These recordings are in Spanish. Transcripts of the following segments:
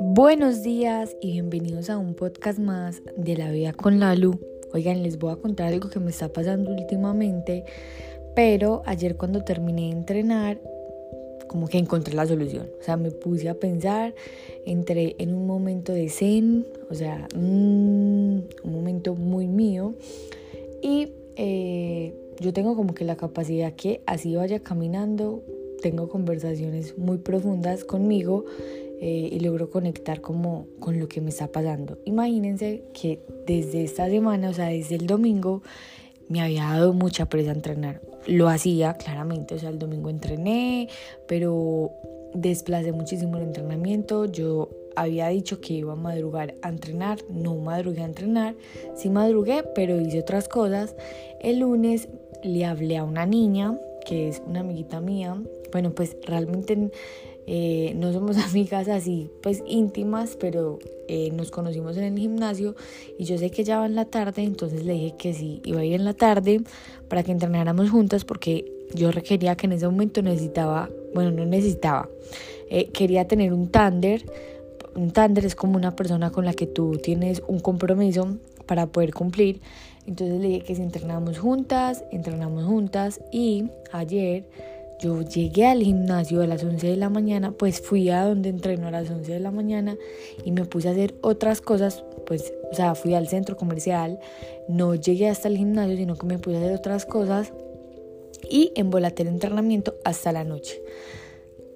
Buenos días y bienvenidos a un podcast más de la vida con Lalu. Oigan, les voy a contar algo que me está pasando últimamente, pero ayer cuando terminé de entrenar, como que encontré la solución. O sea, me puse a pensar, entré en un momento de zen, o sea, un momento muy mío. Y eh, yo tengo como que la capacidad que así vaya caminando, tengo conversaciones muy profundas conmigo eh, y logro conectar como con lo que me está pasando. Imagínense que desde esta semana, o sea, desde el domingo, me había dado mucha presa entrenar. Lo hacía claramente, o sea, el domingo entrené, pero desplacé muchísimo el entrenamiento. Yo había dicho que iba a madrugar a entrenar, no madrugué a entrenar, sí madrugué, pero hice otras cosas. El lunes le hablé a una niña, que es una amiguita mía. Bueno, pues realmente eh, no somos amigas así pues íntimas, pero eh, nos conocimos en el gimnasio y yo sé que ya va en la tarde, entonces le dije que sí, iba a ir en la tarde para que entrenáramos juntas porque yo requería que en ese momento necesitaba, bueno, no necesitaba, eh, quería tener un tander. Un tander es como una persona con la que tú tienes un compromiso para poder cumplir. Entonces le dije que si entrenamos juntas, entrenamos juntas y ayer yo llegué al gimnasio a las 11 de la mañana, pues fui a donde entreno a las 11 de la mañana y me puse a hacer otras cosas, pues, o sea, fui al centro comercial, no llegué hasta el gimnasio, sino que me puse a hacer otras cosas y embolaté el entrenamiento hasta la noche.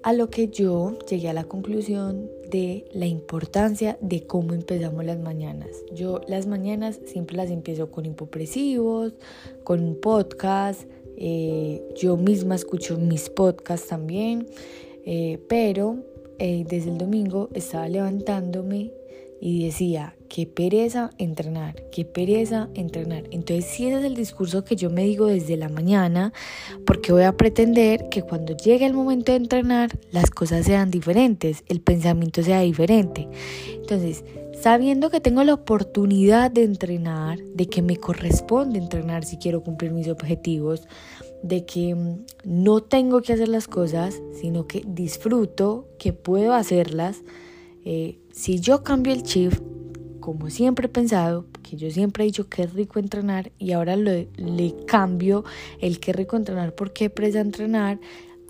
A lo que yo llegué a la conclusión de la importancia de cómo empezamos las mañanas. Yo las mañanas siempre las empiezo con hipopresivos, con un podcast, eh, yo misma escucho mis podcasts también, eh, pero eh, desde el domingo estaba levantándome y decía, qué pereza entrenar, qué pereza entrenar. Entonces, si ese es el discurso que yo me digo desde la mañana, porque voy a pretender que cuando llegue el momento de entrenar, las cosas sean diferentes, el pensamiento sea diferente. Entonces, sabiendo que tengo la oportunidad de entrenar, de que me corresponde entrenar si quiero cumplir mis objetivos, de que mm, no tengo que hacer las cosas, sino que disfruto, que puedo hacerlas. Eh, si yo cambio el chip, como siempre he pensado, que yo siempre he dicho que es rico entrenar y ahora le cambio el que rico entrenar porque presa entrenar,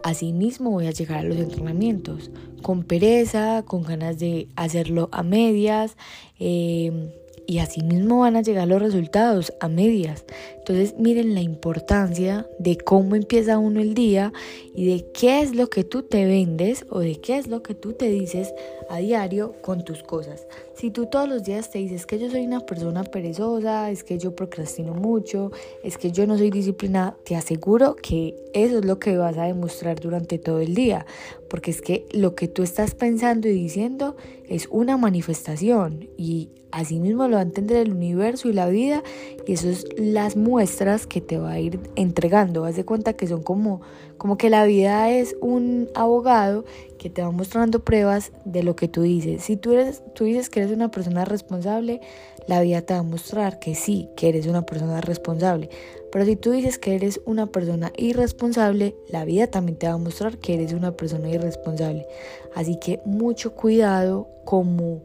Asimismo voy a llegar a los entrenamientos con pereza, con ganas de hacerlo a medias. Eh, y así mismo van a llegar los resultados a medias. Entonces miren la importancia de cómo empieza uno el día y de qué es lo que tú te vendes o de qué es lo que tú te dices a diario con tus cosas. Si tú todos los días te dices que yo soy una persona perezosa, es que yo procrastino mucho, es que yo no soy disciplinada, te aseguro que eso es lo que vas a demostrar durante todo el día, porque es que lo que tú estás pensando y diciendo es una manifestación y así mismo va a entender el universo y la vida y eso es las muestras que te va a ir entregando. Haz de cuenta que son como, como que la vida es un abogado que te va mostrando pruebas de lo que tú dices. Si tú, eres, tú dices que eres una persona responsable, la vida te va a mostrar que sí, que eres una persona responsable. Pero si tú dices que eres una persona irresponsable, la vida también te va a mostrar que eres una persona irresponsable. Así que mucho cuidado como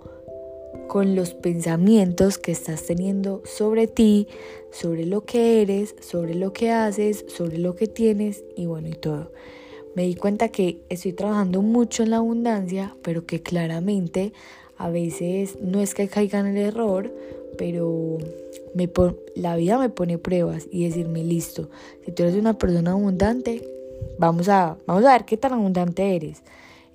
con los pensamientos que estás teniendo sobre ti, sobre lo que eres, sobre lo que haces, sobre lo que tienes y bueno y todo. Me di cuenta que estoy trabajando mucho en la abundancia, pero que claramente a veces no es que caiga en el error, pero la vida me pone pruebas y decirme, listo, si tú eres una persona abundante, vamos a, vamos a ver qué tan abundante eres.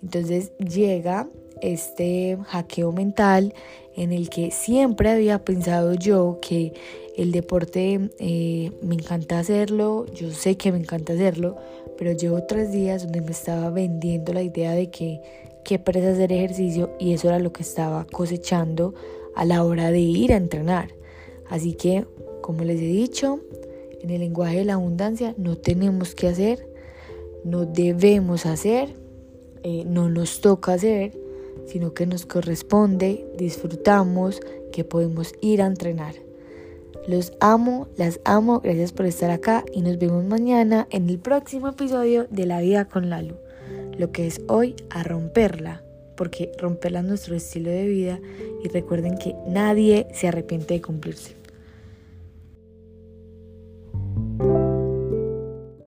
Entonces llega este hackeo mental en el que siempre había pensado yo que el deporte eh, me encanta hacerlo, yo sé que me encanta hacerlo, pero llevo tres días donde me estaba vendiendo la idea de que qué pereza hacer ejercicio y eso era lo que estaba cosechando a la hora de ir a entrenar. Así que, como les he dicho, en el lenguaje de la abundancia no tenemos que hacer, no debemos hacer, eh, no nos toca hacer, sino que nos corresponde, disfrutamos, que podemos ir a entrenar. Los amo, las amo, gracias por estar acá y nos vemos mañana en el próximo episodio de La vida con Lalu. Lo que es hoy a romperla, porque romperla es nuestro estilo de vida y recuerden que nadie se arrepiente de cumplirse.